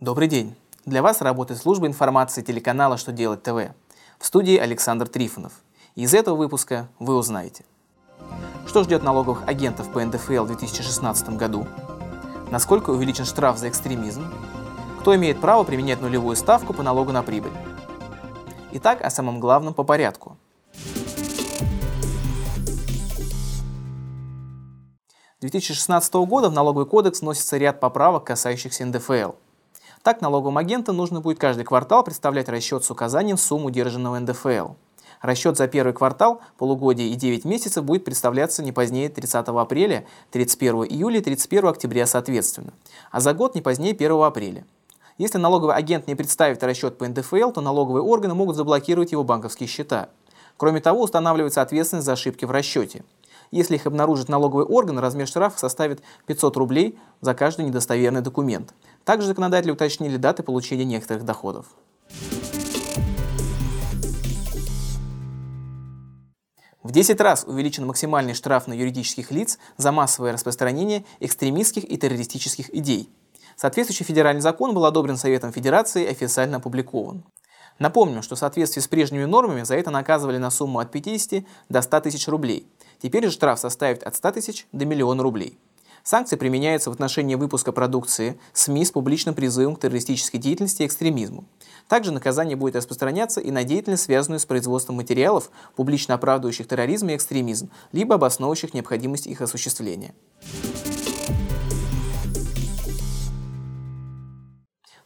Добрый день! Для вас работает служба информации телеканала «Что делать ТВ». В студии Александр Трифонов. Из этого выпуска вы узнаете, что ждет налоговых агентов по НДФЛ в 2016 году, насколько увеличен штраф за экстремизм, кто имеет право применять нулевую ставку по налогу на прибыль. Итак, о самом главном по порядку. С 2016 года в налоговый кодекс вносится ряд поправок, касающихся НДФЛ. Так, налоговым агентам нужно будет каждый квартал представлять расчет с указанием сумм удержанного НДФЛ. Расчет за первый квартал, полугодие и 9 месяцев будет представляться не позднее 30 апреля, 31 июля и 31 октября соответственно, а за год не позднее 1 апреля. Если налоговый агент не представит расчет по НДФЛ, то налоговые органы могут заблокировать его банковские счета. Кроме того, устанавливается ответственность за ошибки в расчете – если их обнаружит налоговый орган, размер штрафа составит 500 рублей за каждый недостоверный документ. Также законодатели уточнили даты получения некоторых доходов. В 10 раз увеличен максимальный штраф на юридических лиц за массовое распространение экстремистских и террористических идей. Соответствующий федеральный закон был одобрен Советом Федерации и официально опубликован. Напомню, что в соответствии с прежними нормами за это наказывали на сумму от 50 до 100 тысяч рублей – Теперь же штраф составит от 100 тысяч до миллиона рублей. Санкции применяются в отношении выпуска продукции СМИ с публичным призывом к террористической деятельности и экстремизму. Также наказание будет распространяться и на деятельность, связанную с производством материалов, публично оправдывающих терроризм и экстремизм, либо обосновывающих необходимость их осуществления.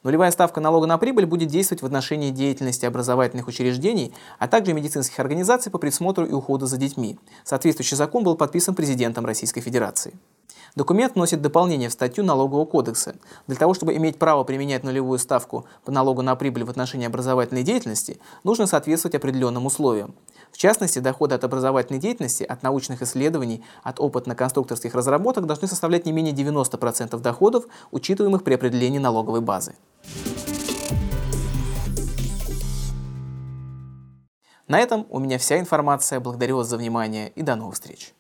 Нулевая ставка налога на прибыль будет действовать в отношении деятельности образовательных учреждений, а также медицинских организаций по присмотру и уходу за детьми. Соответствующий закон был подписан президентом Российской Федерации. Документ вносит дополнение в статью Налогового кодекса. Для того, чтобы иметь право применять нулевую ставку по налогу на прибыль в отношении образовательной деятельности, нужно соответствовать определенным условиям. В частности, доходы от образовательной деятельности, от научных исследований, от опытно-конструкторских разработок должны составлять не менее 90% доходов, учитываемых при определении налоговой базы. На этом у меня вся информация. Благодарю вас за внимание и до новых встреч.